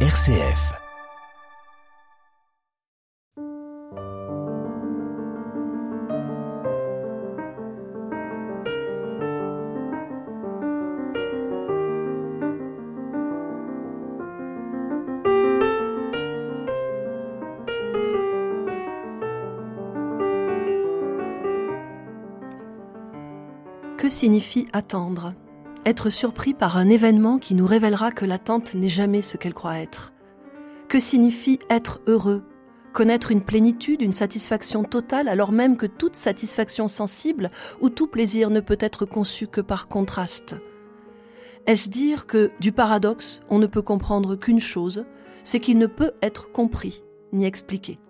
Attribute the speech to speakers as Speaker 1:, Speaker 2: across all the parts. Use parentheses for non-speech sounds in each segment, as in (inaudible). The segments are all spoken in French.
Speaker 1: RCF.
Speaker 2: Que signifie attendre? Être surpris par un événement qui nous révélera que l'attente n'est jamais ce qu'elle croit être. Que signifie être heureux? Connaître une plénitude, une satisfaction totale alors même que toute satisfaction sensible ou tout plaisir ne peut être conçu que par contraste. Est-ce dire que du paradoxe on ne peut comprendre qu'une chose, c'est qu'il ne peut être compris ni expliqué?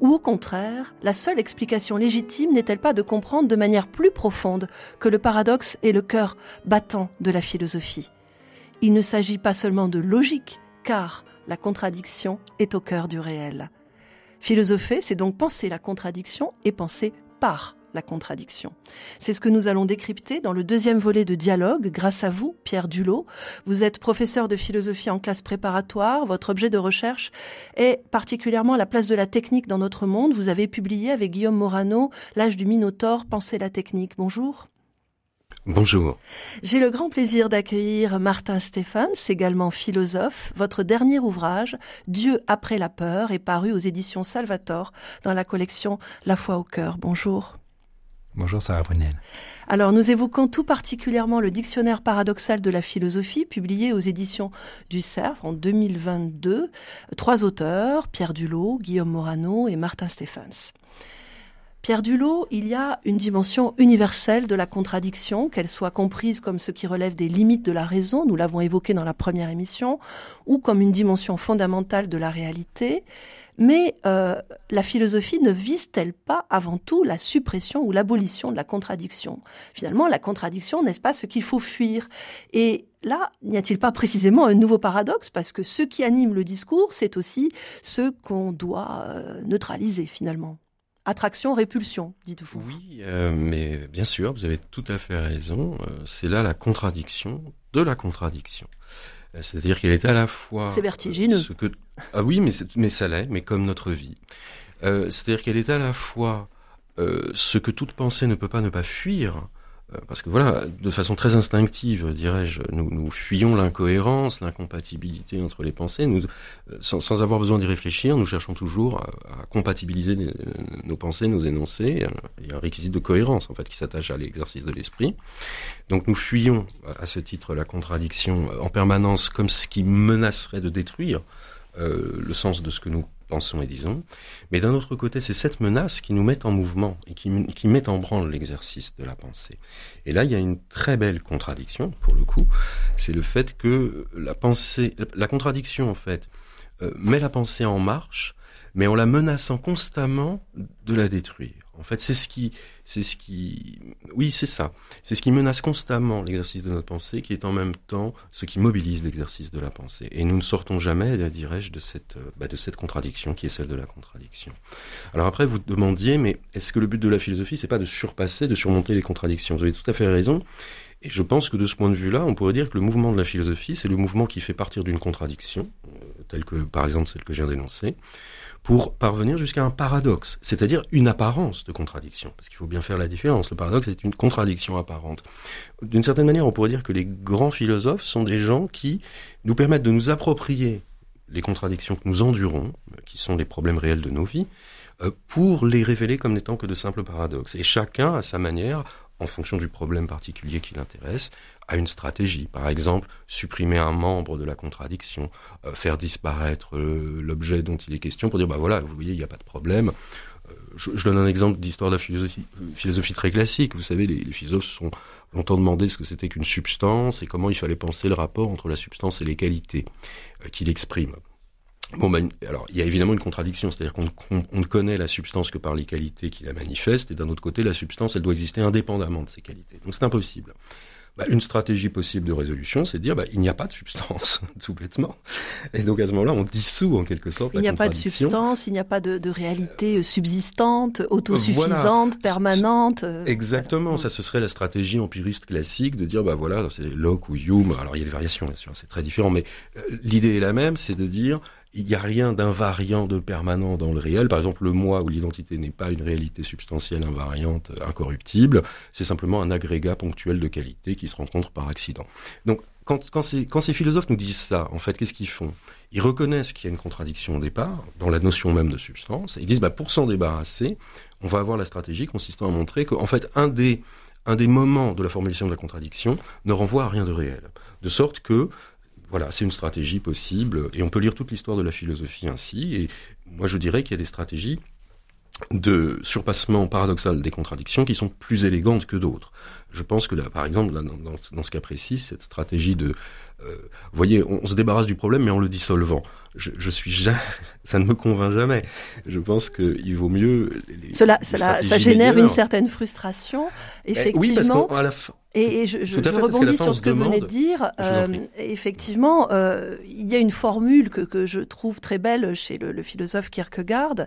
Speaker 2: Ou au contraire, la seule explication légitime n'est-elle pas de comprendre de manière plus profonde que le paradoxe est le cœur battant de la philosophie? Il ne s'agit pas seulement de logique, car la contradiction est au cœur du réel. Philosopher, c'est donc penser la contradiction et penser par la contradiction. C'est ce que nous allons décrypter dans le deuxième volet de dialogue grâce à vous, Pierre Dulot. Vous êtes professeur de philosophie en classe préparatoire. Votre objet de recherche est particulièrement la place de la technique dans notre monde. Vous avez publié avec Guillaume Morano L'âge du Minotaure, Penser la technique. Bonjour.
Speaker 3: Bonjour.
Speaker 2: J'ai le grand plaisir d'accueillir Martin Stéphane, également philosophe. Votre dernier ouvrage, Dieu après la peur, est paru aux éditions Salvator dans la collection La foi au cœur. Bonjour.
Speaker 3: Bonjour Sarah Brunel.
Speaker 2: Alors nous évoquons tout particulièrement le dictionnaire paradoxal de la philosophie publié aux éditions du CERF en 2022. Trois auteurs, Pierre Dulot, Guillaume Morano et Martin Stéphans. Pierre Dulot, il y a une dimension universelle de la contradiction, qu'elle soit comprise comme ce qui relève des limites de la raison, nous l'avons évoqué dans la première émission, ou comme une dimension fondamentale de la réalité. Mais euh, la philosophie ne vise-t-elle pas avant tout la suppression ou l'abolition de la contradiction? Finalement, la contradiction, n'est-ce pas ce qu'il faut fuir? Et là, n'y a-t-il pas précisément un nouveau paradoxe? Parce que ce qui anime le discours, c'est aussi ce qu'on doit euh, neutraliser finalement. Attraction, répulsion, dites-vous.
Speaker 3: Oui, euh, mais bien sûr, vous avez tout à fait raison. c'est là la contradiction de la contradiction. C'est-à-dire qu'elle est à la fois...
Speaker 2: C'est vertigineux.
Speaker 3: Ce que, ah oui, mais, mais ça l'est, mais comme notre vie. Euh, C'est-à-dire qu'elle est à la fois euh, ce que toute pensée ne peut pas ne pas fuir, euh, parce que voilà, de façon très instinctive, dirais-je, nous, nous fuyons l'incohérence, l'incompatibilité entre les pensées. Nous, euh, sans, avoir besoin d'y réfléchir, nous cherchons toujours à, à compatibiliser nos pensées, nos énoncés. Il y a un réquisite de cohérence en fait qui s'attache à l'exercice de l'esprit. Donc nous fuyons à ce titre la contradiction en permanence comme ce qui menacerait de détruire euh, le sens de ce que nous pensons et disons. Mais d'un autre côté, c'est cette menace qui nous met en mouvement et qui, met en branle l'exercice de la pensée. Et là, il y a une très belle contradiction, pour le coup. C'est le fait que la pensée, la contradiction, en fait, euh, met la pensée en marche, mais en la menaçant constamment de la détruire. En fait, c'est ce qui, c'est ce qui, oui, c'est ça. C'est ce qui menace constamment l'exercice de notre pensée, qui est en même temps ce qui mobilise l'exercice de la pensée. Et nous ne sortons jamais, dirais-je, de cette, bah, de cette contradiction qui est celle de la contradiction. Alors après, vous demandiez, mais est-ce que le but de la philosophie, c'est pas de surpasser, de surmonter les contradictions? Vous avez tout à fait raison. Et je pense que de ce point de vue-là, on pourrait dire que le mouvement de la philosophie, c'est le mouvement qui fait partir d'une contradiction, euh, telle que, par exemple, celle que j'ai d'énoncer, pour parvenir jusqu'à un paradoxe, c'est-à-dire une apparence de contradiction. Parce qu'il faut bien faire la différence. Le paradoxe est une contradiction apparente. D'une certaine manière, on pourrait dire que les grands philosophes sont des gens qui nous permettent de nous approprier les contradictions que nous endurons, qui sont les problèmes réels de nos vies, euh, pour les révéler comme n'étant que de simples paradoxes. Et chacun, à sa manière, en fonction du problème particulier qui l'intéresse, à une stratégie. Par exemple, supprimer un membre de la contradiction, euh, faire disparaître euh, l'objet dont il est question pour dire, bah voilà, vous voyez, il n'y a pas de problème. Euh, je, donne un exemple d'histoire de la philosophie, philosophie, très classique. Vous savez, les, les philosophes se sont longtemps demandé ce que c'était qu'une substance et comment il fallait penser le rapport entre la substance et les qualités qu'il exprime. Bon, ben, alors, il y a évidemment une contradiction, c'est-à-dire qu'on on ne connaît la substance que par les qualités qui la manifestent, et d'un autre côté, la substance, elle doit exister indépendamment de ses qualités. Donc c'est impossible. bah, une stratégie possible de résolution, c'est de dire bah, il n'y a pas de substance, (laughs) tout bêtement. Et donc à ce moment-là, on dissout en quelque sorte.
Speaker 2: Il n'y a pas de substance, il n'y a pas de, de réalité subsistante, autosuffisante, permanente.
Speaker 3: Euh, Exactement, ça ce serait la stratégie empiriste classique de dire bah voilà, c'est Locke ou Hume. Alors il y a des variations bien sûr, c'est très différent, mais euh, l'idée est la même, c'est de dire il n'y a rien d'invariant, de permanent dans le réel. Par exemple, le moi ou l'identité n'est pas une réalité substantielle, invariante, incorruptible. C'est simplement un agrégat ponctuel de qualité qui se rencontre par accident. Donc, quand, ces, philosophes nous disent ça, en fait, qu'est-ce qu'ils font? Ils reconnaissent qu'il y a une contradiction au départ, dans la notion même de substance. Et ils disent, bah, pour s'en débarrasser, on va avoir la stratégie consistant à montrer qu'en fait, un des moments de la formulation de la contradiction ne renvoie à rien de réel. De sorte que voilà, c'est une stratégie possible, et on peut lire toute l'histoire de la philosophie ainsi, et moi je dirais qu'il y a des stratégies de surpassement paradoxal des contradictions qui sont plus élégantes que d'autres. Je pense que là, par exemple, dans, ce cas précis, cette stratégie de, euh, vous voyez, on, se débarrasse du problème mais en le dissolvant. Je, je suis jamais, (laughs) ça ne me convainc jamais. Je pense qu'il vaut mieux.
Speaker 2: cela, cela ça génère une certaine frustration, effectivement. Eh oui, parce qu'à la fin, et, je, je, je rebondis sur ce que vous venez de dire. Euh, effectivement, euh, il y a une formule que, que, je trouve très belle chez le, le philosophe Kierkegaard,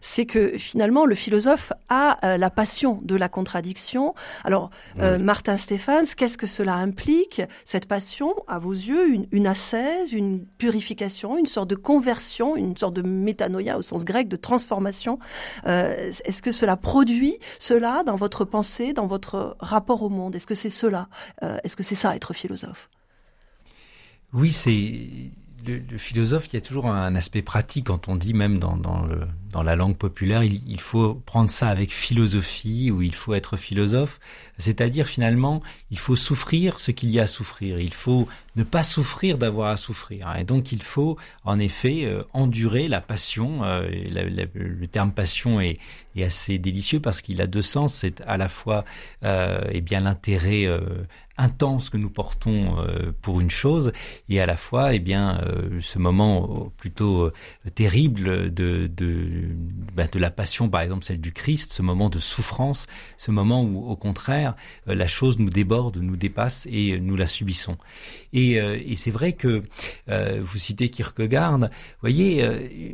Speaker 2: c'est que finalement le philosophe a euh, la passion de la contradiction. Alors, Martin Stephens, qu'est-ce que cela implique? Cette passion, à vos yeux, une, une ascèse, une purification, une sorte de conversion, une sorte de métanoïa au sens grec, de transformation. Est-ce que cela produit cela dans votre pensée, dans votre rapport au monde? Est-ce que c'est cela? Euh, Est-ce que c'est ça être philosophe?
Speaker 1: Oui, c'est le, philosophe, il y a toujours un aspect pratique quand on dit même dans, dans, le, dans la langue populaire, il, il, faut prendre ça avec philosophie ou il faut être philosophe. C'est-à-dire finalement, il faut souffrir ce qu'il y a à souffrir. Il faut ne pas souffrir d'avoir à souffrir. Et donc il faut en effet euh, endurer la passion. Euh, le terme passion est, est assez délicieux parce qu'il a deux sens. C'est à la fois euh, eh bien l'intérêt euh, intense que nous portons euh, pour une chose et à la fois eh bien ce moment plutôt terrible de de, bah, de la passion par exemple celle du Christ ce moment de souffrance ce moment où au contraire la chose nous déborde nous dépasse et nous la subissons. Et, et c'est vrai que vous citez Kierkegaard. Voyez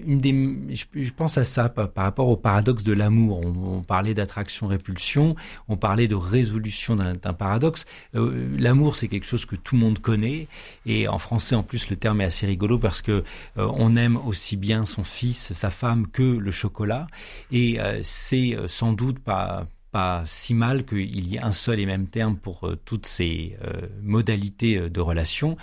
Speaker 1: une des je, pense à ça par, rapport au paradoxe de l'amour. On, parlait d'attraction répulsion on parlait de résolution d'un paradoxe. L'amour, c'est quelque chose que tout le monde connaît. Et en français, en plus, le terme est assez rigolo parce que euh, on aime aussi bien son fils, sa femme, que le chocolat. Et euh, c'est euh, sans doute pas pas si mal qu'il y ait un seul et même terme pour toutes ces modalités de relation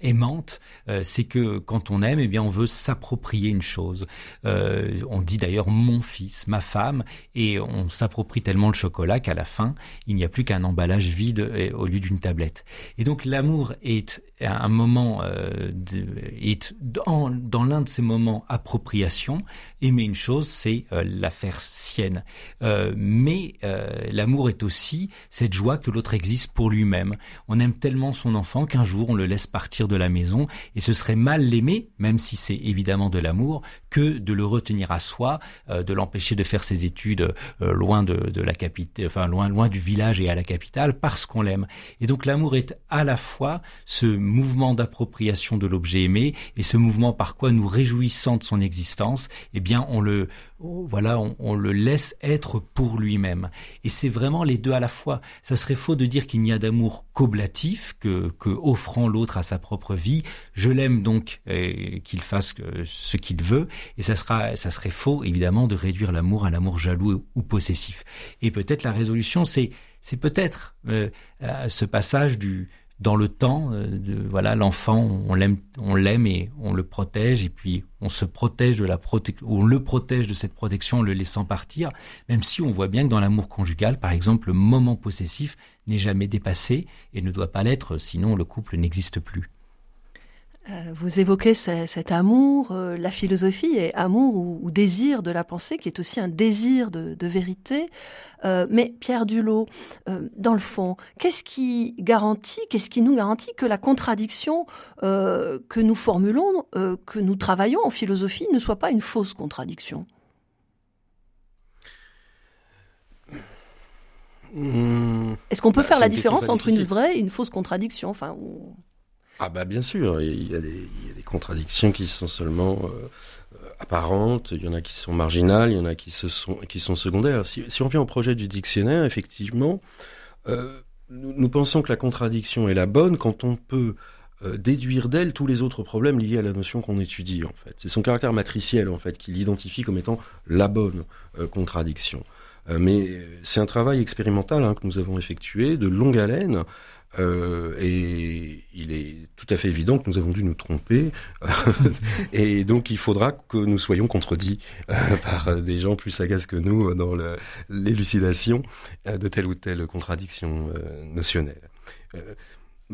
Speaker 1: aimante, euh, c'est que quand on aime, eh bien, on veut s'approprier une chose. Euh, on dit d'ailleurs mon fils, ma femme, et on s'approprie tellement le chocolat qu'à la fin, il n'y a plus qu'un emballage vide euh, au lieu d'une tablette. Et donc l'amour est un moment, est dans, dans l'un de ces moments appropriation. Aimer une chose, c'est la faire sienne. mais l'amour est aussi cette joie que l'autre existe pour lui-même. On aime tellement son enfant qu'un jour on le laisse partir de la maison et ce serait mal l'aimer, même si c'est évidemment de l'amour, que de le retenir à soi, euh, de l'empêcher de faire ses études euh, loin de, de la capitale, enfin loin loin du village et à la capitale parce qu'on l'aime. Et donc l'amour est à la fois ce mouvement d'appropriation de l'objet aimé et ce mouvement par quoi nous réjouissant de son existence, eh bien on le voilà, on, le laisse être pour lui-même. Et c'est vraiment les deux à la fois. Ça serait faux de dire qu'il n'y a d'amour qu'oblatif, que, que offrant l'autre à sa propre vie. Je l'aime donc euh, qu'il fasse ce qu'il veut. Et ça sera, ça serait faux évidemment de réduire l'amour à l'amour jaloux ou possessif. Et peut-être la résolution, c'est peut-être euh, euh ce passage du dans le temps, euh, de, voilà, l'enfant, on l'aime, on l'aime et on le protège, et puis on se protège de la on le protège de cette protection en le laissant partir, même si on voit bien que dans l'amour conjugal, par exemple, le moment possessif n'est jamais dépassé et ne doit pas l'être, sinon le couple n'existe plus.
Speaker 2: Euh, vous évoquez cet amour, euh, la philosophie est amour ou, désir de la pensée, qui est aussi un désir de, vérité. Euh, mais Pierre Dulot, dans le fond, qu'est-ce qui garantit, qu'est-ce qui nous garantit que la contradiction que nous formulons, que nous travaillons en philosophie, ne soit pas une fausse contradiction? Mmh. Est-ce qu'on peut bah, faire la différence entre une vraie et une fausse contradiction? Enfin,
Speaker 3: Ah bah bien sûr, il y, a des, contradictions qui sont seulement euh, apparentes, il y en a qui sont marginales, il y en a qui, sont, qui sont secondaires. Si, on vient au projet du dictionnaire, effectivement, euh, nous, pensons que la contradiction est la bonne quand on peut euh, déduire d'elle tous les autres problèmes liés à la notion qu'on étudie en fait. C'est son caractère matriciel en fait qui l'identifie comme étant la bonne euh, contradiction. Euh, mais c'est un travail expérimental hein, que nous avons effectué de longue haleine euh, et il est tout à fait évident que nous avons dû nous tromper. (laughs) et donc il faudra que nous soyons contredits euh, par des gens plus sagaces que nous dans l'élucidation de telle ou telle contradiction notionnelle.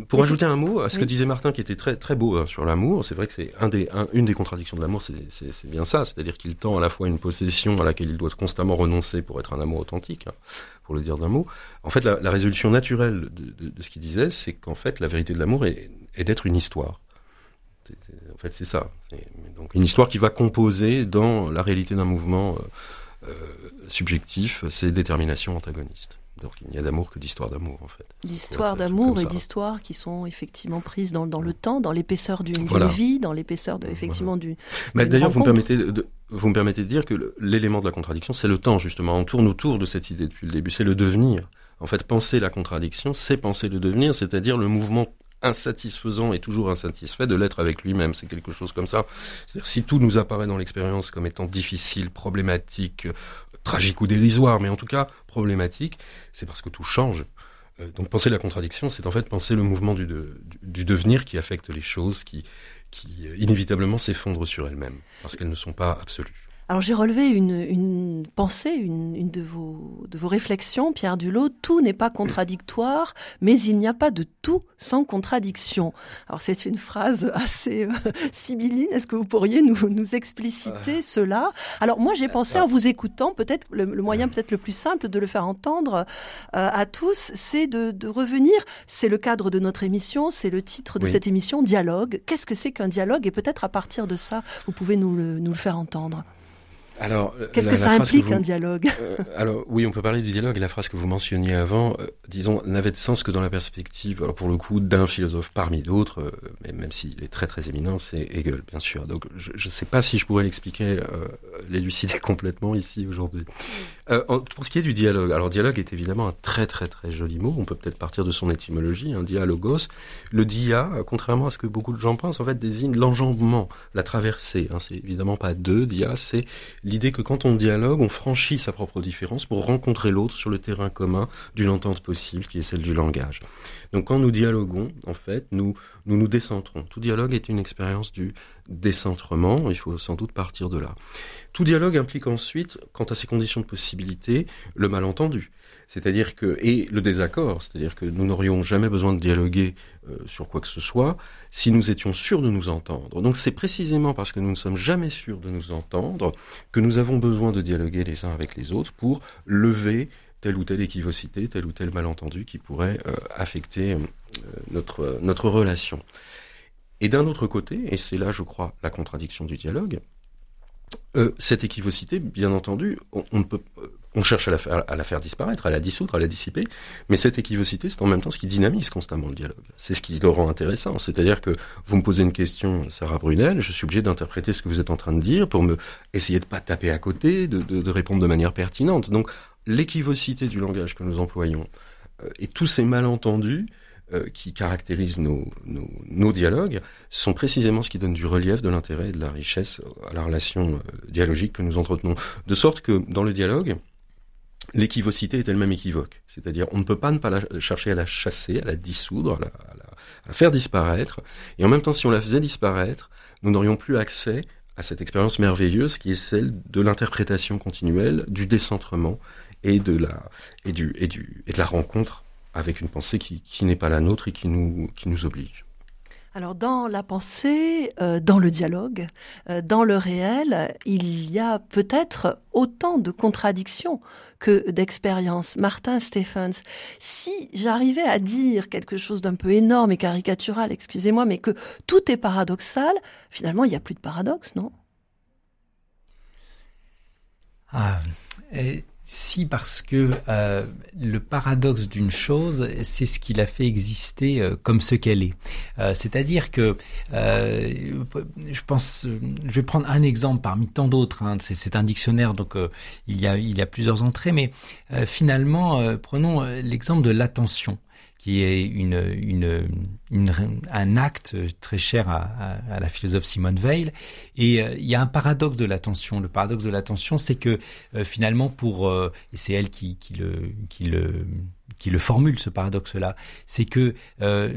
Speaker 3: Pour ajouter un mot à ce que disait Martin, qui était très très beau hein, sur l'amour, c'est vrai que c'est un des, une des contradictions de l'amour, c'est bien ça, c'est-à-dire qu'il tend à la fois une possession à laquelle il doit constamment renoncer pour être un amour authentique, hein, pour le dire d'un mot. En fait, la, la résolution naturelle de, de, de ce qu'il disait, c'est qu'en fait, la vérité de l'amour est, est d'être une histoire. en fait, c'est ça. Donc une histoire qui va composer dans la réalité d'un mouvement euh, euh subjectif ses déterminations antagonistes. Donc il n'y a d'amour que d'histoire d'amour en fait.
Speaker 2: D'histoire d'amour et d'histoires qui sont effectivement prises dans, dans le temps, dans l'épaisseur d'une vie, dans l'épaisseur de, effectivement du.
Speaker 3: Mais d'ailleurs vous me permettez de, vous me permettez de dire que l'élément de la contradiction c'est le temps justement. On tourne autour de cette idée depuis le début, c'est le devenir. En fait, penser la contradiction, c'est penser le devenir, c'est-à-dire le mouvement insatisfaisant et toujours insatisfait de l'être avec lui-même. C'est quelque chose comme ça. C'est-à-dire si tout nous apparaît dans l'expérience comme étant difficile, problématique, tragique ou dérisoire, mais en tout cas problématique, c'est parce que tout change. Euh, donc penser la contradiction, c'est en fait penser le mouvement du, devenir qui affecte les choses, qui, qui euh, inévitablement s'effondrent sur elles-mêmes, parce qu'elles ne sont pas absolues.
Speaker 2: Alors j'ai relevé une, une pensée, une, une, de, vos, de vos réflexions, Pierre Dulot. Tout n'est pas contradictoire, mais il n'y a pas de tout sans contradiction. Alors c'est une phrase assez euh, sibylline. Est-ce que vous pourriez nous, nous expliciter euh. cela? Alors moi j'ai pensé en vous écoutant, peut-être le, moyen peut-être le plus simple de le faire entendre euh, à tous, c'est de, de, revenir. C'est le cadre de notre émission, c'est le titre de cette émission, dialogue. Qu'est-ce que c'est qu'un dialogue? Et peut-être à partir de ça, vous pouvez nous le, nous le faire entendre.
Speaker 3: Alors,
Speaker 2: qu'est-ce que ça implique un dialogue?
Speaker 3: Euh, Alors oui, on peut parler du dialogue. La phrase que vous mentionniez avant, euh, disons, n'avait de sens que dans la perspective, alors pour le coup, d'un philosophe parmi d'autres, euh, mais même s'il est très très éminent, c'est Hegel, bien sûr. Donc je ne sais pas si je pourrais l'expliquer, l'élucider (laughs) complètement ici aujourd'hui. Pour ce qui est du dialogue, alors dialogue est évidemment un très très très joli mot. On peut peut-être partir de son étymologie, un dialogos. Le dia, contrairement à ce que beaucoup de gens pensent, en fait désigne l'enjambement, la traversée. Hein. C'est évidemment pas deux. Dia, c'est l'idée que quand on dialogue, on franchit sa propre différence pour rencontrer l'autre sur le terrain commun d'une entente possible qui est celle du langage. Donc quand nous dialoguons, en fait, nous nous, nous décentrons. Tout dialogue est une expérience du décentrement, il faut sans doute partir de là. Tout dialogue implique ensuite, quant à ses conditions de possibilité, le malentendu. C'est-à-dire que et le désaccord, c'est-à-dire que nous n'aurions jamais besoin de dialoguer euh, sur quoi que ce soit si nous étions sûrs de nous entendre. Donc c'est précisément parce que nous ne sommes jamais sûrs de nous entendre que nous avons besoin de dialoguer les uns avec les autres pour lever telle ou telle équivocité, tel ou tel malentendu qui pourrait euh, affecter euh, notre notre relation. Et d'un autre côté, et c'est là je crois la contradiction du dialogue, cette équivocité, bien entendu, on, on peut on cherche à la, faire, à la, faire, disparaître, à la dissoudre, à la dissiper, mais cette équivocité, c'est en même temps ce qui dynamise constamment le dialogue. C'est ce qui le rend intéressant. C'est-à-dire que vous me posez une question, Sarah Brunel, je suis obligé d'interpréter ce que vous êtes en train de dire pour me essayer de pas taper à côté, de, de, de répondre de manière pertinente. Donc, l'équivocité du langage que nous employons euh, et tous ces malentendus euh, qui caractérisent nos, nos, nos, dialogues sont précisément ce qui donne du relief, de l'intérêt et de la richesse à la relation euh, dialogique que nous entretenons. De sorte que dans le dialogue, l'équivocité est elle-même équivoque. C'est-à-dire, on ne peut pas ne pas la, chercher à la chasser, à la dissoudre, à la, à, la, à faire disparaître. Et en même temps, si on la faisait disparaître, nous n'aurions plus accès à cette expérience merveilleuse qui est celle de l'interprétation continuelle, du décentrement et de la, et du, et du, et de la rencontre avec une pensée qui, qui n'est pas la nôtre et qui nous, qui nous oblige.
Speaker 2: Alors dans la pensée, euh, dans le dialogue, euh, dans le réel, il y a peut-être autant de contradictions que d'expériences. Martin Stephens, si j'arrivais à dire quelque chose d'un peu énorme et caricatural, excusez-moi, mais que tout est paradoxal, finalement il n'y a plus de paradoxe, non?
Speaker 1: Ah, si parce que euh, le paradoxe d'une chose, c'est ce qui la fait exister euh, comme ce qu'elle est. Euh, c'est-à-dire que je pense, je vais prendre un exemple parmi tant d'autres. Hein, c'est un dictionnaire, donc il y a il y a plusieurs entrées, mais finalement, prenons l'exemple de l'attention qui est une, une, une, un acte très cher à, à, la philosophe Simone Weil. Et euh, il y a un paradoxe de l'attention. Le paradoxe de l'attention, c'est que euh, finalement, pour euh, c'est elle qui, qui le qui le qui le formule ce paradoxe-là, c'est que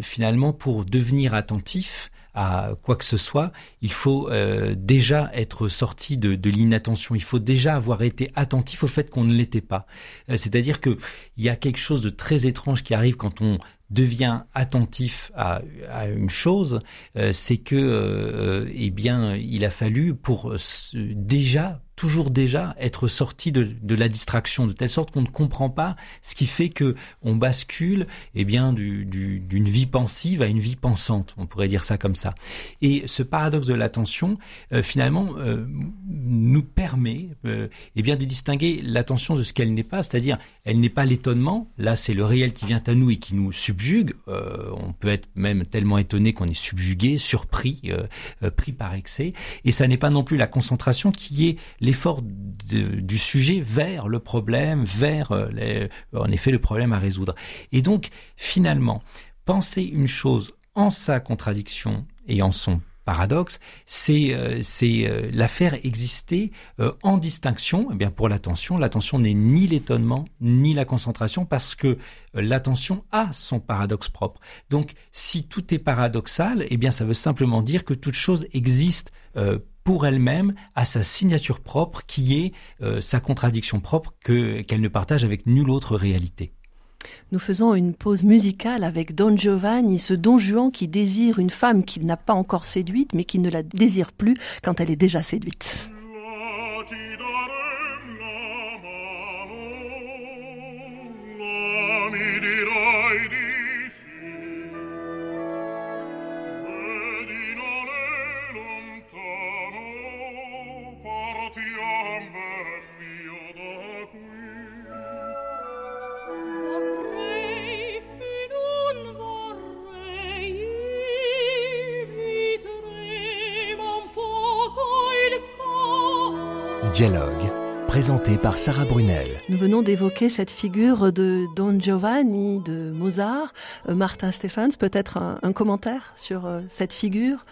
Speaker 1: finalement, pour devenir attentif, à quoi que ce soit, il faut euh, déjà être sorti de, de l'inattention. Il faut déjà avoir été attentif au fait qu'on ne l'était pas. Euh, c'est-à-dire que il y a quelque chose de très étrange qui arrive quand on devient attentif à, à une chose, euh, c'est que eh bien il a fallu pour déjà toujours déjà être sorti de, de, la distraction, de telle sorte qu'on ne comprend pas ce qui fait que on bascule eh bien d'une du, vie pensive à une vie pensante, on pourrait dire ça comme ça. Et ce paradoxe de l'attention, euh, finalement, euh, nous permet euh, eh bien de distinguer l'attention de ce qu'elle n'est pas, c'est-à-dire elle n'est pas l'étonnement, là c'est le réel qui vient à nous et qui nous subjugue, on peut être même tellement étonné qu'on est subjugué, surpris, pris par excès, et ça n'est pas non plus la concentration qui est l'effort du sujet vers le problème, vers euh, en effet le problème à résoudre. Et donc finalement, penser une chose en sa contradiction et en son paradoxe, c'est euh, c'est euh, la faire exister en distinction. Eh bien pour l'attention, l'attention n'est ni l'étonnement ni la concentration parce que l'attention a son paradoxe propre. Donc si tout est paradoxal, eh bien ça veut simplement dire que toute chose existe pour elle-même à sa signature propre qui est euh, sa contradiction propre que qu'elle ne partage avec nulle autre réalité.
Speaker 2: Nous faisons une pause musicale avec Don Giovanni, ce Don Juan qui désire une femme qu'il n'a pas encore séduite mais qui ne la désire plus quand elle est déjà séduite.
Speaker 4: Dialogue, présenté par Sarah Brunel.
Speaker 2: Nous venons d'évoquer cette figure de Don Giovanni de Mozart. Euh, Martin Stephens, peut-être un, commentaire sur euh, cette figure?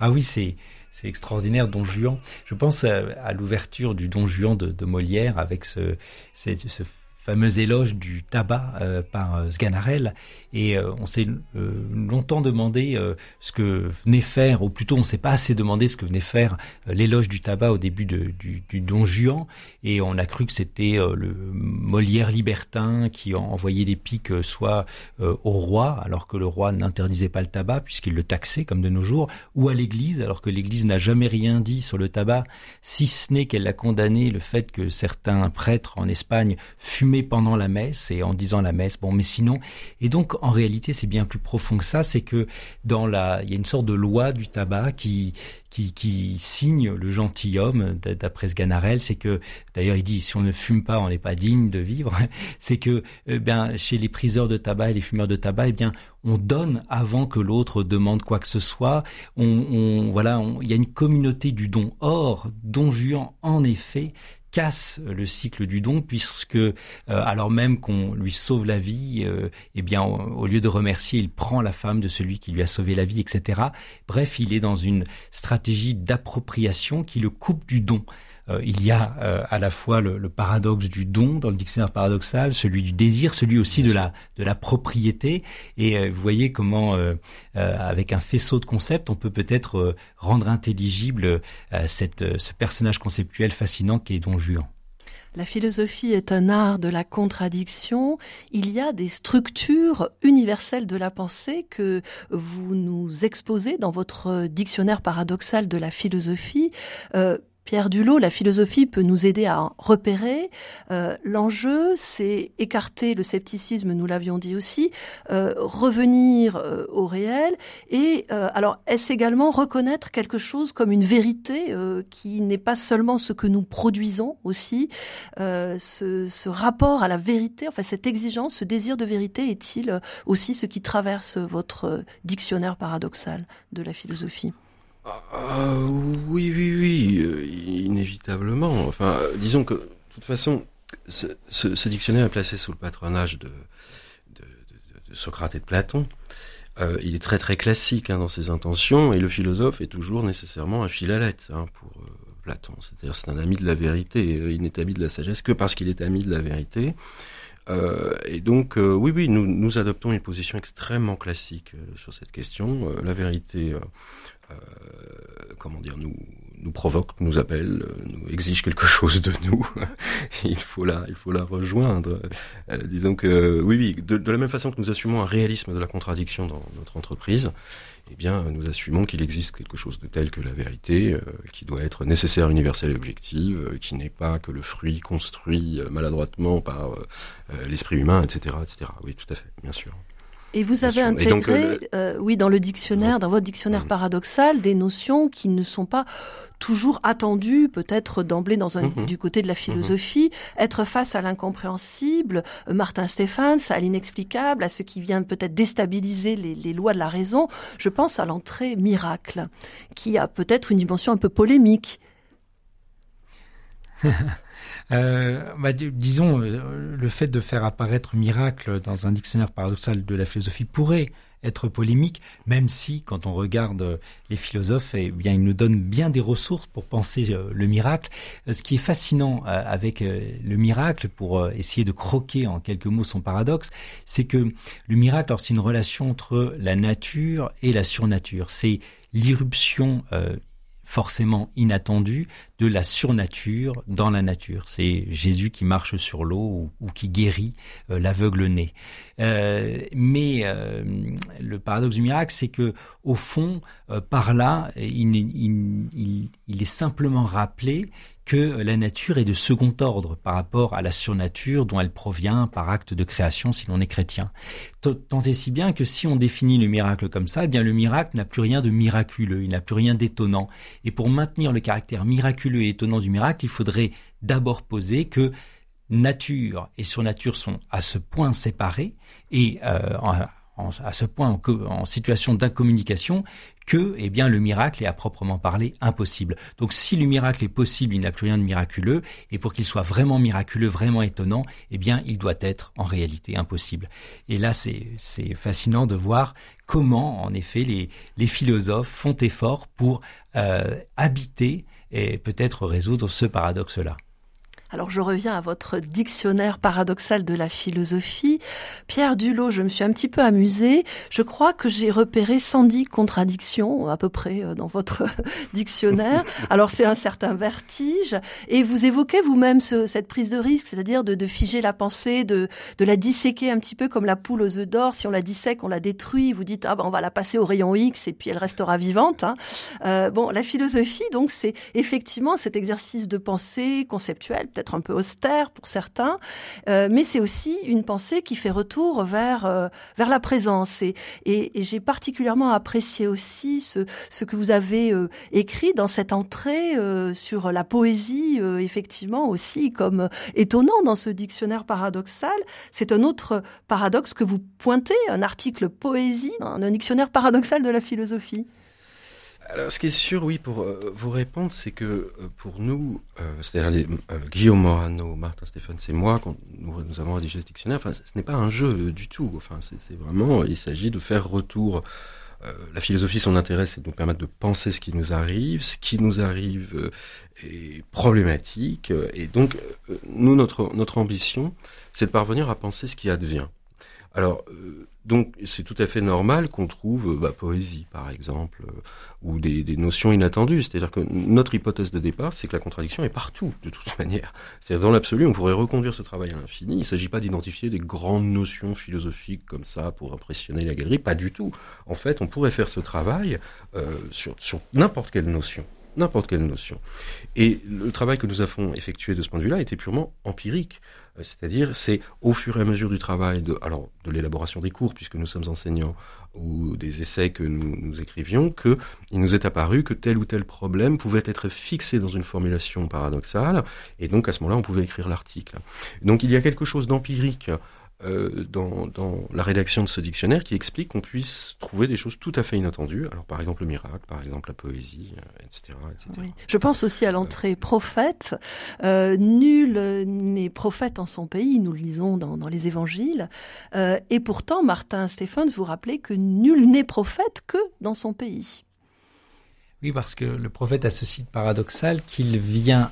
Speaker 1: Ah oui, c'est c'est extraordinaire, Don Juan. Je pense à, l'ouverture du Don Juan de, de Molière avec ce, ce, ce fameux éloge du tabac euh, par euh, Sganarelle. Et euh, on s'est longtemps demandé ce que venait faire ou plutôt on s'est pas assez demandé ce que venait faire l'éloge du tabac au début de, du, du, Don Juan. Et on a cru que c'était le Molière libertin qui envoyait des piques soit au roi alors que le roi n'interdisait pas le tabac puisqu'il le taxait comme de nos jours ou à l'église alors que l'église n'a jamais rien dit sur le tabac si ce n'est qu'elle a condamné le fait que certains prêtres en Espagne pendant la messe et en disant la messe. Bon, mais sinon, et donc en réalité, c'est bien plus profond que ça. C'est que dans la, il y a une sorte de loi du tabac qui qui, qui signe le gentilhomme, d'après ce c'est que, d'ailleurs, il dit, si on ne fume pas, on n'est pas digne de vivre. (laughs) c'est que, eh chez les priseurs de tabac et les fumeurs de tabac, eh bien, on donne avant que l'autre demande quoi que ce soit. On, on voilà, il y a une communauté du don. Or, Don Juan, en effet, casse le cycle du don puisque euh, alors même qu'on lui sauve la vie, euh, eh bien au, lieu de remercier, il prend la femme de celui qui lui a sauvé la vie, etc. Bref, il est dans une stratégie d'appropriation qui le coupe du don. Euh, il y a euh, à la fois le, paradoxe du don dans le dictionnaire paradoxal, celui du désir, celui aussi de la de la propriété. Et euh, vous voyez comment, avec un faisceau de concepts, on peut peut-être rendre intelligible cette, ce personnage conceptuel fascinant qui est Don Juan.
Speaker 2: La philosophie est un art de la contradiction. Il y a des structures universelles de la pensée que vous nous exposez dans votre dictionnaire paradoxal de la philosophie. Pierre Dulot, la philosophie peut nous aider à repérer. Euh, L'enjeu, c'est écarter le scepticisme, nous l'avions dit aussi, euh, revenir euh, au réel, et alors est-ce également reconnaître quelque chose comme une vérité qui n'est pas seulement ce que nous produisons aussi, ce, ce, rapport à la vérité, enfin cette exigence, ce désir de vérité est-il aussi ce qui traverse votre dictionnaire paradoxal de la philosophie?
Speaker 3: Ah, oui, oui, oui, euh, inévitablement. Enfin, disons que, de toute façon, ce, dictionnaire est placé sous le patronage de Socrate et de Platon. Euh, il est très très classique hein, dans ses intentions, et le philosophe est toujours nécessairement un philalète hein, pour euh, Platon. C'est-à-dire c'est un ami de la vérité. Il n'est ami de la sagesse que parce qu'il est ami de la vérité. Euh, et donc, euh, oui, oui, nous, adoptons une position extrêmement classique euh, sur cette question. la vérité euh, comment dire, nous, nous provoque, nous appelle, nous exige quelque (laughs) chose de nous. (laughs) il faut la, il faut la rejoindre. Euh, disons que oui, oui, de, de, la même façon que nous assumons un réalisme de la contradiction dans notre entreprise, eh bien, nous assumons qu'il existe quelque chose de tel que la vérité, euh, qui doit être nécessaire, universelle et objective, euh, qui n'est pas que le fruit construit euh, maladroitement par l'esprit humain, etc., etc. Oui, tout à fait, bien sûr.
Speaker 2: Et vous avez intégré, donc, euh, euh, oui, dans le dictionnaire, dans votre dictionnaire mmh. paradoxal, des notions qui ne sont pas toujours attendues, peut-être d'emblée dans un, mmh. du côté de la philosophie, mmh. être face à l'incompréhensible, Martin Stéphane, à l'inexplicable, à ce qui vient peut-être déstabiliser les, les, lois de la raison. Je pense à l'entrée miracle, qui a peut-être une dimension un peu polémique. (laughs)
Speaker 1: Euh, bah, disons, euh, le fait de faire apparaître miracle dans un dictionnaire paradoxal de la philosophie pourrait être polémique, même si, quand on regarde les philosophes, eh bien, ils nous donnent bien des ressources pour penser euh, le miracle. Ce qui est fascinant avec le miracle, pour essayer de croquer en quelques mots son paradoxe, c'est que le miracle, c'est une relation entre la nature et la surnature. C'est l'irruption forcément inattendu de la surnature dans la nature. C'est Jésus qui marche sur l'eau ou, qui guérit euh, l'aveugle né. Euh, mais euh, le paradoxe du miracle, c'est que au fond, par là, il est simplement rappelé que la nature est de second ordre par rapport à la surnature dont elle provient par acte de création si l'on est chrétien. Tant et si bien que si on définit le miracle comme ça, eh bien le miracle n'a plus rien de miraculeux, il n'a plus rien d'étonnant. Et pour maintenir le caractère miraculeux et étonnant du miracle, il faudrait d'abord poser que nature et surnature sont à ce point séparés et euh, à ce point en, situation d'incommunication que eh bien le miracle est à proprement parler impossible. Donc si le miracle est possible, il n'a plus rien de miraculeux et pour qu'il soit vraiment miraculeux, vraiment étonnant, eh bien il doit être en réalité impossible. Et là c'est fascinant de voir comment en effet les les philosophes font effort pour euh, habiter et peut-être résoudre ce paradoxe là.
Speaker 2: Alors je reviens à votre dictionnaire paradoxal de la philosophie. Pierre Dulot, je me suis un petit peu amusée. Je crois que j'ai repéré 110 contradictions à peu près euh, dans votre (laughs) dictionnaire. Alors c'est un certain vertige. Et vous évoquez vous-même ce, cette prise de risque, c'est-à-dire de, de, figer la pensée, de, de la disséquer un petit peu comme la poule aux œufs d'or. Si on la dissèque, on la détruit. Vous dites, ah ben on va la passer au rayon X et puis elle restera vivante. Hein. Euh, bon, la philosophie, donc c'est effectivement cet exercice de pensée conceptuelle, un peu austère pour certains, euh, mais c'est aussi une pensée qui fait retour vers euh, vers la présence. Et, j'ai particulièrement apprécié aussi ce, que vous avez euh, écrit dans cette entrée sur la poésie, effectivement aussi comme étonnant dans ce dictionnaire paradoxal. C'est un autre paradoxe que vous pointez, un article poésie dans un dictionnaire paradoxal de la philosophie.
Speaker 3: Alors, ce qui est sûr, oui, pour euh, vous répondre, c'est que euh, pour nous, euh, c'est-à-dire euh, Guillaume Morano, Martin Stéphane, c'est moi, quand nous, avons rédigé ce dictionnaire, enfin, ce n'est pas un jeu du tout. Enfin, c'est vraiment, il s'agit de faire retour. la philosophie, son intérêt, c'est de nous permettre de penser ce qui nous arrive. Ce qui nous arrive est problématique. Et donc, nous, notre, notre ambition, c'est de parvenir à penser ce qui advient. Alors, euh, donc, c'est tout à fait normal qu'on trouve euh, bah, poésie, par exemple, euh, ou des, notions inattendues. C'est-à-dire que notre hypothèse de départ, c'est que la contradiction est partout, de toute (laughs) manière. C'est-à-dire, dans l'absolu, on pourrait reconduire ce travail à l'infini. Il ne s'agit pas d'identifier des grandes notions philosophiques comme ça pour impressionner la galerie, pas du tout. En fait, on pourrait faire ce travail euh, sur, sur n'importe quelle notion. n'importe quelle notion. Et le travail que nous avons effectué de ce point de vue-là était purement empirique. Euh, c'est-à-dire, c'est au fur et à mesure du travail de, alors, de l'élaboration des cours, puisque nous sommes enseignants, ou des essais que nous, nous écrivions, que il nous est apparu que tel ou tel problème pouvait être fixé dans une formulation paradoxale, et donc à ce moment-là, on pouvait écrire l'article. Donc il y a quelque chose d'empirique euh, dans, dans, la rédaction de ce dictionnaire qui explique qu'on puisse trouver des choses tout à fait inattendues. Alors par exemple le miracle, par exemple la poésie, etc. Euh, etc.
Speaker 2: Oui. Je pense aussi à l'entrée prophète. Euh, nul n'est prophète en son pays, nous le lisons dans, dans les évangiles. Euh, et pourtant, Martin Stéphane, vous rappelez que nul n'est prophète que dans son pays.
Speaker 1: Oui, parce que le prophète a ce site paradoxal qu'il vient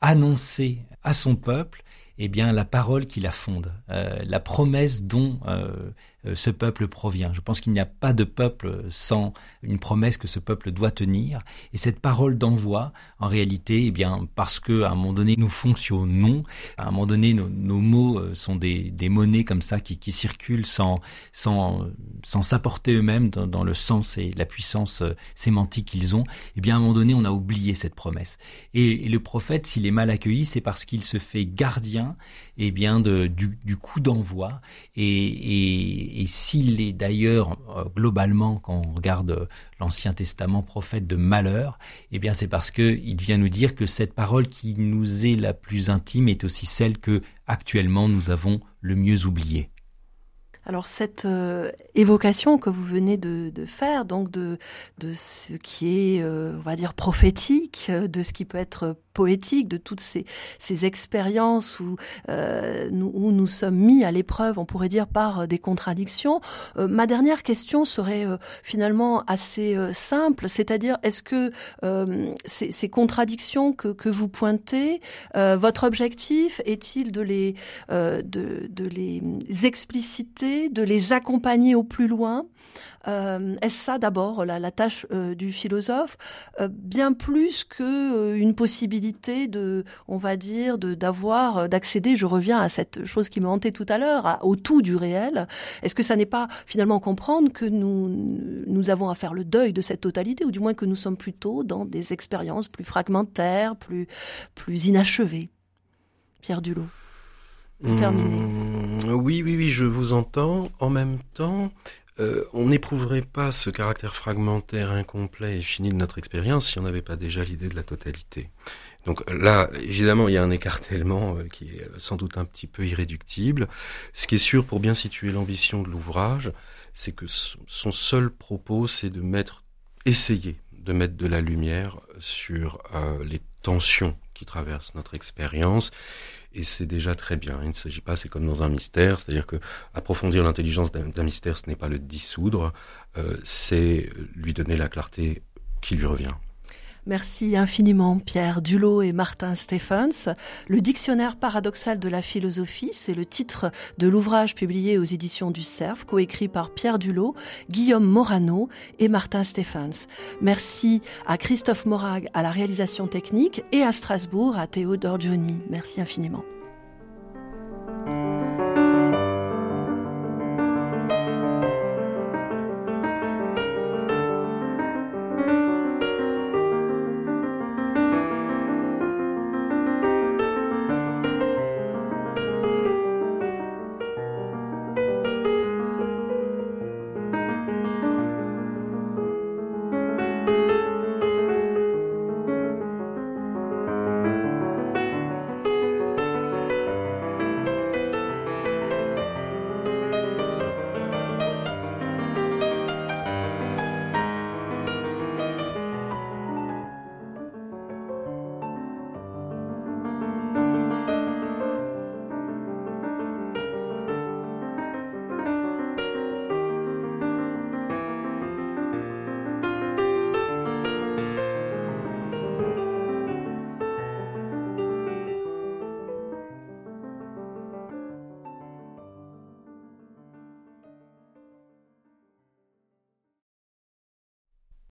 Speaker 1: annoncer à son peuple eh bien la parole qui la fonde, euh, la promesse dont euh, ce peuple provient. Je pense qu'il n'y a pas de peuple sans une promesse que ce peuple doit tenir. Et cette parole d'envoi, en réalité, eh bien, parce que à un moment donné nous fonctionnons, à un moment donné nos, nos mots sont des, des, monnaies comme ça qui, qui circulent sans sans sans s'apporter eux-mêmes dans, dans, le sens et la puissance sémantique qu'ils ont. Eh bien, à un moment donné, on a oublié cette promesse. Et, et le prophète, s'il est mal accueilli, c'est parce qu'il se fait gardien eh bien de, du, du coup d'envoi. Et, et, et s'il est d'ailleurs euh, globalement, quand on regarde l'Ancien Testament, prophète de malheur, eh bien c'est parce que il vient nous dire que cette parole qui nous est la plus intime est aussi celle que actuellement nous avons le mieux oubliée.
Speaker 2: Alors cette euh, évocation que vous venez de, faire, donc de, ce qui est, euh, on va dire, prophétique, de ce qui peut être poétique, de toutes ces, ces expériences où, euh, nous, où nous sommes mis à l'épreuve, on pourrait dire, par des contradictions. Euh, ma dernière question serait euh, finalement assez euh, simple, c'est-à-dire est-ce que euh, ces, contradictions que, vous pointez, votre objectif est-il de les, de, les expliciter, de les accompagner au plus loin? Euh, Est-ce ça d'abord la, la, tâche euh, du philosophe, euh, bien plus que euh, une de, on va dire, de d'avoir, euh, d'accéder. Je reviens à cette chose qui me hantait tout à l'heure, au tout du réel. Est-ce que ça n'est pas finalement comprendre que nous nous avons à faire le deuil de cette totalité, ou du moins que nous sommes plutôt dans des expériences plus fragmentaires, plus plus inachevées? Pierre Dulot.
Speaker 3: Mmh, oui, oui, oui, je vous entends. En même temps, euh, on n'éprouverait pas ce caractère fragmentaire, incomplet et fini de notre expérience si on n'avait pas déjà l'idée de la totalité. Donc là, évidemment, il y a un écartèlement euh, qui est sans doute un petit peu irréductible. Ce qui est sûr pour bien situer l'ambition de l'ouvrage, c'est que son seul propos, c'est de mettre, essayer de mettre de la lumière sur euh, les tensions qui traversent notre expérience et c'est déjà très bien. Il ne s'agit pas, c'est comme dans un mystère, c'est-à-dire que approfondir l'intelligence d'un mystère, ce n'est pas le dissoudre, euh, c'est lui donner la clarté qui lui revient.
Speaker 2: Merci infiniment Pierre Dulot et Martin Stephens. Le dictionnaire paradoxal de la philosophie, c'est le titre de l'ouvrage publié aux éditions du Cerf, coécrit par Pierre Dulot, Guillaume Morano et Martin Stephens. Merci à Christophe Morag à la réalisation technique et à Strasbourg à Théodore Johnny. Merci infiniment.